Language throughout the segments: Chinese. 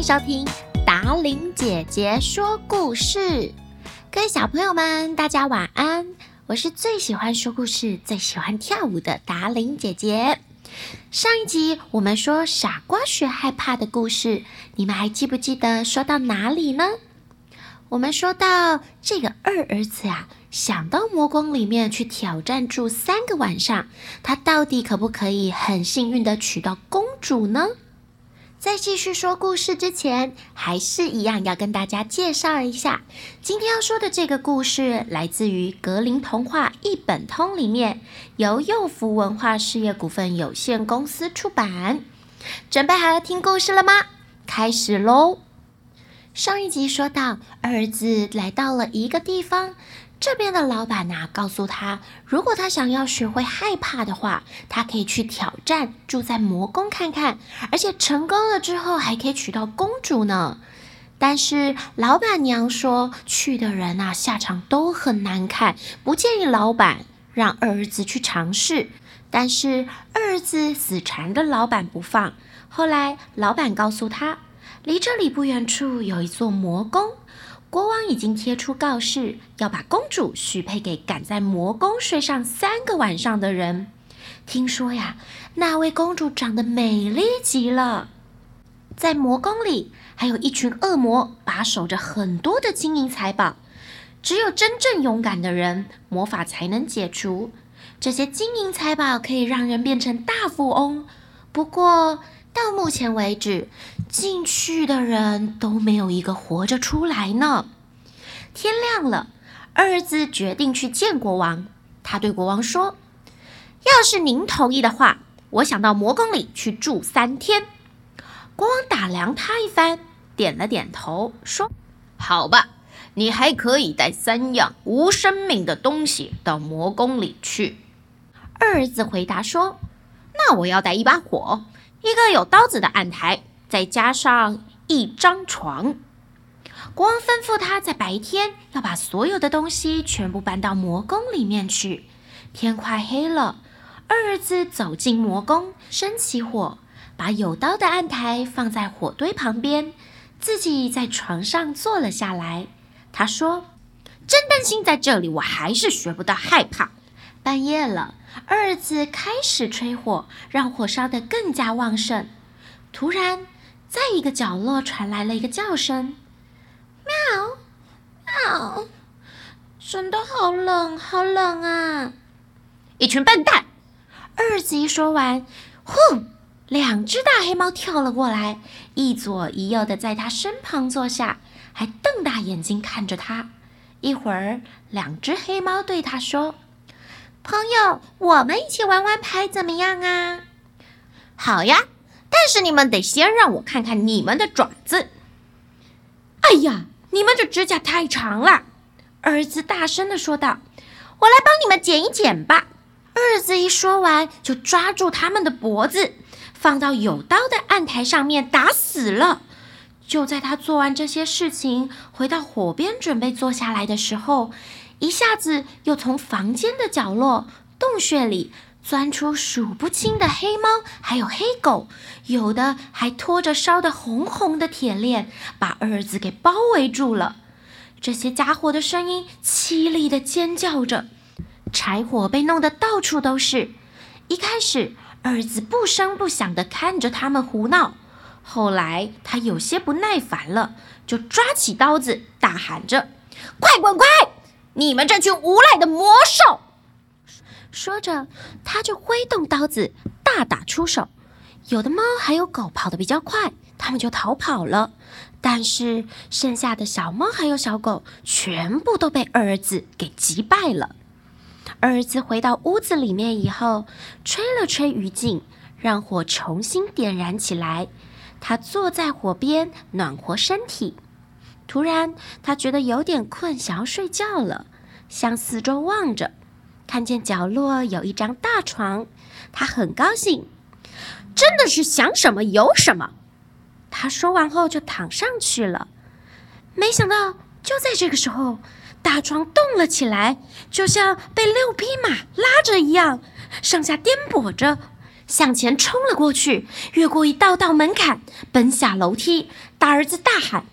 迎收听达伶姐姐说故事。各位小朋友们，大家晚安！我是最喜欢说故事、最喜欢跳舞的达伶姐姐。上一集我们说傻瓜学害怕的故事，你们还记不记得说到哪里呢？我们说到这个二儿子啊，想到魔宫里面去挑战住三个晚上，他到底可不可以很幸运地娶到公主呢？在继续说故事之前，还是一样要跟大家介绍一下，今天要说的这个故事来自于格林童话一本通里面，由幼福文化事业股份有限公司出版。准备好要听故事了吗？开始喽！上一集说到，儿子来到了一个地方。这边的老板呐，告诉他，如果他想要学会害怕的话，他可以去挑战，住在魔宫看看，而且成功了之后还可以娶到公主呢。但是老板娘说，去的人呐，下场都很难看，不建议老板让儿子去尝试。但是二儿子死缠着老板不放。后来老板告诉他，离这里不远处有一座魔宫。国王已经贴出告示，要把公主许配给敢在魔宫睡上三个晚上的人。听说呀，那位公主长得美丽极了。在魔宫里，还有一群恶魔把守着很多的金银财宝。只有真正勇敢的人，魔法才能解除。这些金银财宝可以让人变成大富翁。不过，到目前为止，进去的人都没有一个活着出来呢。天亮了，二儿子决定去见国王。他对国王说：“要是您同意的话，我想到魔宫里去住三天。”国王打量他一番，点了点头，说：“好吧，你还可以带三样无生命的东西到魔宫里去。”二儿子回答说：“那我要带一把火。”一个有刀子的案台，再加上一张床。国王吩咐他在白天要把所有的东西全部搬到魔宫里面去。天快黑了，二儿子走进魔宫，生起火，把有刀的案台放在火堆旁边，自己在床上坐了下来。他说：“真担心在这里，我还是学不到害怕。”半夜了。二儿子开始吹火，让火烧得更加旺盛。突然，在一个角落传来了一个叫声：“喵，喵！”真的好冷，好冷啊！一群笨蛋！二儿子一说完，呼，两只大黑猫跳了过来，一左一右的在他身旁坐下，还瞪大眼睛看着他。一会儿，两只黑猫对他说。朋友，我们一起玩玩牌怎么样啊？好呀，但是你们得先让我看看你们的爪子。哎呀，你们这指甲太长了！儿子大声地说道：“我来帮你们剪一剪吧。”儿子一说完，就抓住他们的脖子，放到有刀的案台上面打死了。就在他做完这些事情，回到火边准备坐下来的时候，一下子又从房间的角落、洞穴里钻出数不清的黑猫，还有黑狗，有的还拖着烧得红红的铁链，把儿子给包围住了。这些家伙的声音凄厉地尖叫着，柴火被弄得到处都是。一开始，儿子不声不响地看着他们胡闹，后来他有些不耐烦了，就抓起刀子，大喊着：“快滚，快！”你们这群无赖的魔兽！说着，他就挥动刀子大打出手。有的猫还有狗跑得比较快，他们就逃跑了。但是剩下的小猫还有小狗全部都被二儿子给击败了。二儿子回到屋子里面以后，吹了吹余烬，让火重新点燃起来。他坐在火边暖和身体。突然，他觉得有点困，想要睡觉了。向四周望着，看见角落有一张大床，他很高兴。真的是想什么有什么。他说完后就躺上去了。没想到，就在这个时候，大床动了起来，就像被六匹马拉着一样，上下颠簸着。向前冲了过去，越过一道道门槛，奔下楼梯，大儿子大喊：“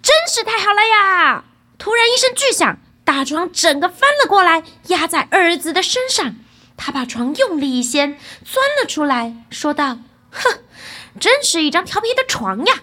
真是太好了呀！”突然一声巨响，大床整个翻了过来，压在二儿子的身上。他把床用力一掀，钻了出来，说道：“哼，真是一张调皮的床呀！”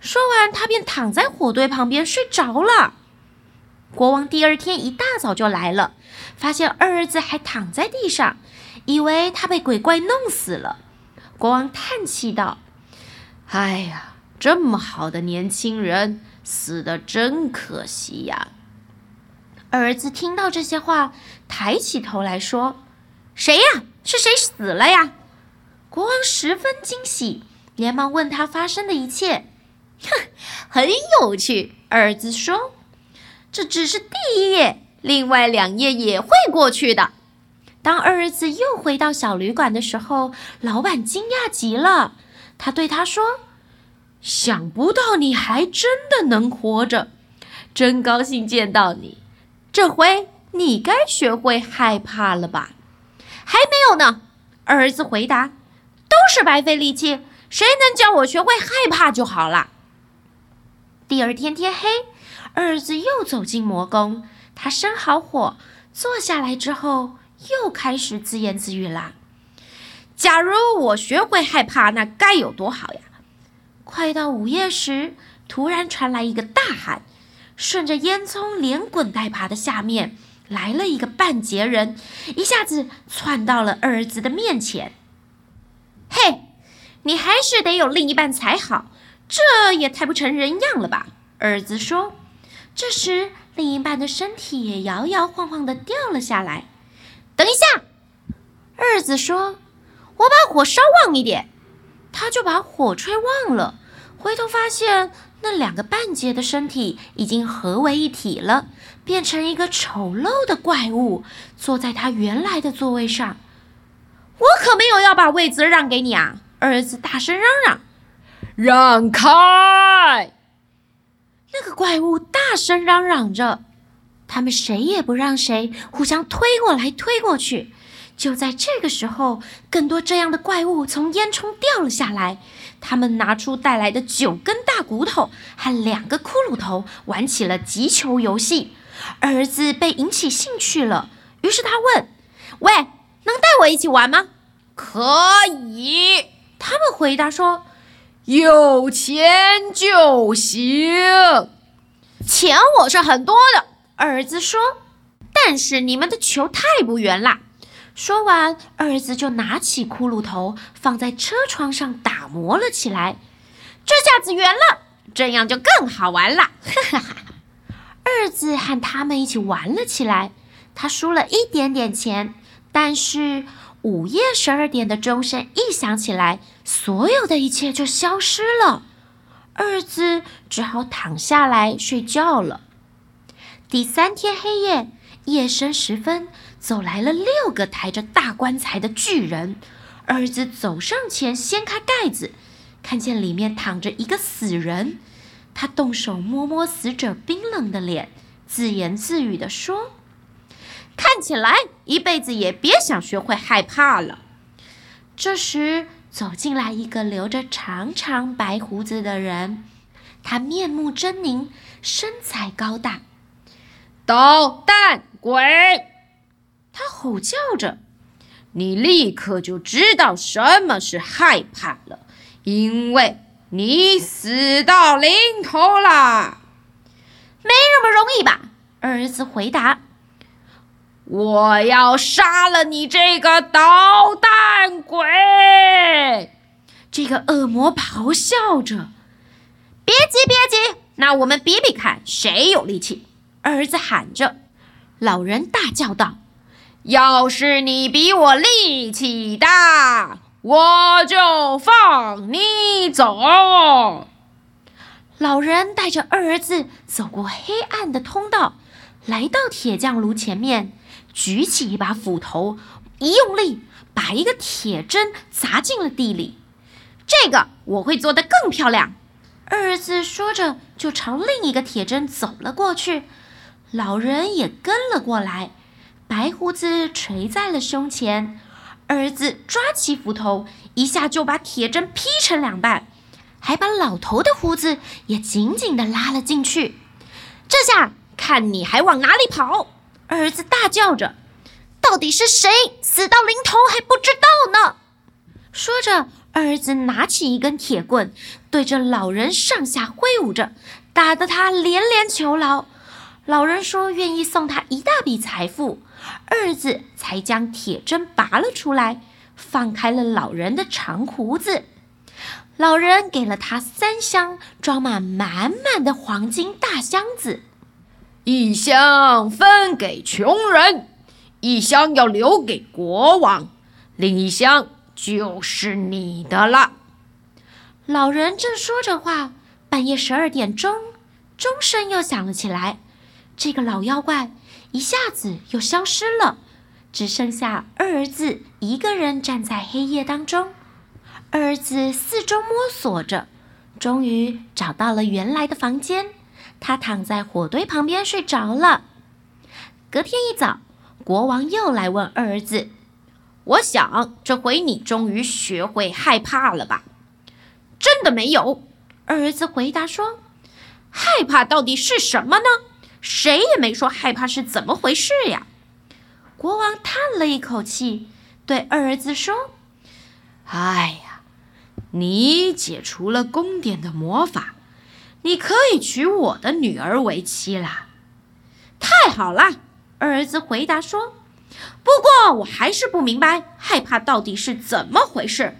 说完，他便躺在火堆旁边睡着了。国王第二天一大早就来了，发现二儿子还躺在地上，以为他被鬼怪弄死了。国王叹气道：“哎呀，这么好的年轻人，死得真可惜呀！”儿子听到这些话，抬起头来说。谁呀？是谁死了呀？国王十分惊喜，连忙问他发生的一切。哼，很有趣。儿子说：“这只是第一夜，另外两夜也会过去的。”当儿子又回到小旅馆的时候，老板惊讶极了。他对他说：“想不到你还真的能活着，真高兴见到你。这回你该学会害怕了吧？”还没有呢，儿子回答：“都是白费力气，谁能教我学会害怕就好了。”第二天天黑，儿子又走进魔宫，他生好火，坐下来之后，又开始自言自语啦：“假如我学会害怕，那该有多好呀！”快到午夜时，突然传来一个大喊，顺着烟囱连滚带爬的下面。来了一个半截人，一下子窜到了儿子的面前。嘿，你还是得有另一半才好，这也太不成人样了吧？儿子说。这时，另一半的身体也摇摇晃晃地掉了下来。等一下，儿子说：“我把火烧旺一点。”他就把火吹旺了，回头发现。那两个半截的身体已经合为一体了，变成一个丑陋的怪物，坐在他原来的座位上。我可没有要把位子让给你啊！儿子大声嚷嚷：“让开！”那个怪物大声嚷嚷着，他们谁也不让谁，互相推过来推过去。就在这个时候，更多这样的怪物从烟囱掉了下来。他们拿出带来的九根大骨头和两个骷髅头，玩起了击球游戏。儿子被引起兴趣了，于是他问：“喂，能带我一起玩吗？”“可以。”他们回答说：“有钱就行。”“钱我是很多的。”儿子说，“但是你们的球太不圆了。”说完，儿子就拿起骷髅头放在车窗上打磨了起来。这下子圆了，这样就更好玩了。哈哈哈！儿子和他们一起玩了起来。他输了一点点钱，但是午夜十二点的钟声一响起来，所有的一切就消失了。儿子只好躺下来睡觉了。第三天黑夜，夜深时分。走来了六个抬着大棺材的巨人，儿子走上前掀开盖子，看见里面躺着一个死人。他动手摸摸死者冰冷的脸，自言自语地说：“看起来一辈子也别想学会害怕了。”这时走进来一个留着长长白胡子的人，他面目狰狞，身材高大，捣蛋鬼。他吼叫着：“你立刻就知道什么是害怕了，因为你死到临头了。”没那么容易吧？儿子回答：“我要杀了你这个捣蛋鬼！”这个恶魔咆哮着：“别急，别急，那我们比比看谁有力气。”儿子喊着，老人大叫道。要是你比我力气大，我就放你走。老人带着二儿子走过黑暗的通道，来到铁匠炉前面，举起一把斧头，一用力，把一个铁针砸进了地里。这个我会做得更漂亮。二儿子说着，就朝另一个铁针走了过去。老人也跟了过来。白胡子垂在了胸前，儿子抓起斧头，一下就把铁针劈成两半。还把老头的胡子也紧紧地拉了进去。这下看你还往哪里跑！儿子大叫着：“到底是谁死到临头还不知道呢？”说着，儿子拿起一根铁棍，对着老人上下挥舞着，打得他连连求饶。老人说愿意送他一大笔财富，儿子才将铁针拔了出来，放开了老人的长胡子。老人给了他三箱装满满满的黄金大箱子，一箱分给穷人，一箱要留给国王，另一箱。就是你的了。老人正说着话，半夜十二点钟，钟声又响了起来。这个老妖怪一下子又消失了，只剩下二儿子一个人站在黑夜当中。二儿子四周摸索着，终于找到了原来的房间。他躺在火堆旁边睡着了。隔天一早，国王又来问二儿子。我想这回你终于学会害怕了吧？真的没有，二儿子回答说：“害怕到底是什么呢？谁也没说害怕是怎么回事呀。”国王叹了一口气，对二儿子说：“哎呀，你解除了宫殿的魔法，你可以娶我的女儿为妻啦。”太好了，二儿子回答说。不过我还是不明白，害怕到底是怎么回事。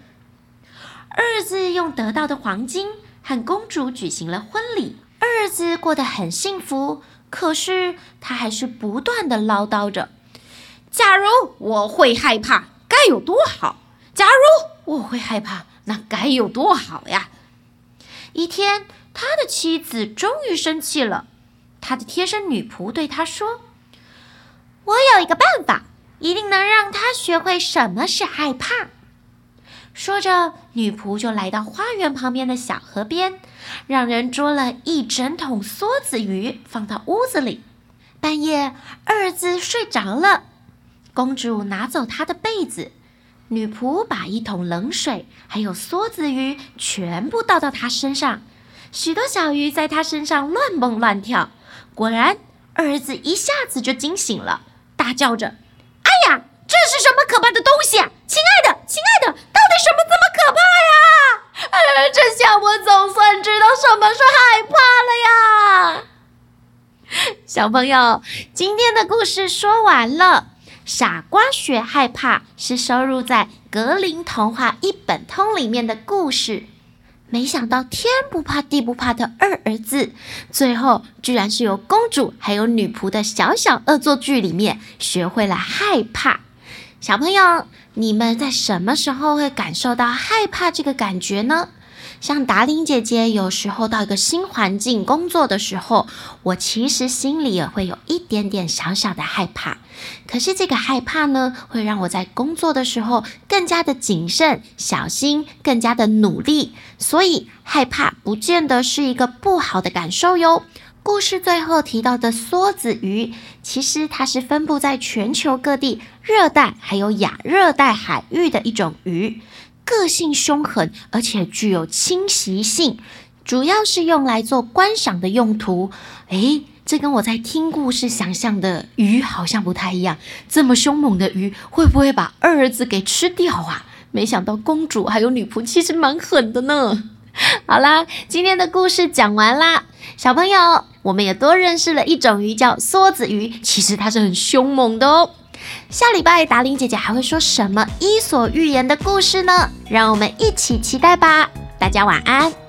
儿子用得到的黄金和公主举行了婚礼，二儿子过得很幸福。可是他还是不断地唠叨着：“假如我会害怕，该有多好！假如我会害怕，那该有多好呀！”一天，他的妻子终于生气了，他的贴身女仆对他说。我有一个办法，一定能让他学会什么是害怕。说着，女仆就来到花园旁边的小河边，让人捉了一整桶梭子鱼放到屋子里。半夜，二儿子睡着了，公主拿走他的被子，女仆把一桶冷水还有梭子鱼全部倒到他身上，许多小鱼在他身上乱蹦乱跳。果然，二儿子一下子就惊醒了。大叫着：“哎呀，这是什么可怕的东西啊！亲爱的，亲爱的，到底什么这么可怕呀？呃，这下我总算知道什么是害怕了呀！”小朋友，今天的故事说完了。傻瓜学害怕是收录在《格林童话一本通》里面的故事。没想到天不怕地不怕的二儿子，最后居然是由公主还有女仆的小小恶作剧里面学会了害怕。小朋友，你们在什么时候会感受到害怕这个感觉呢？像达伶姐姐有时候到一个新环境工作的时候，我其实心里也会有一点点小小的害怕。可是这个害怕呢，会让我在工作的时候更加的谨慎、小心，更加的努力。所以害怕不见得是一个不好的感受哟。故事最后提到的梭子鱼，其实它是分布在全球各地热带还有亚热带海域的一种鱼。个性凶狠，而且具有侵袭性，主要是用来做观赏的用途。诶，这跟我在听故事想象的鱼好像不太一样。这么凶猛的鱼，会不会把二儿子给吃掉啊？没想到公主还有女仆其实蛮狠的呢。好啦，今天的故事讲完啦，小朋友，我们也多认识了一种鱼，叫梭子鱼。其实它是很凶猛的哦。下礼拜达令姐姐还会说什么伊索寓言的故事呢？让我们一起期待吧！大家晚安。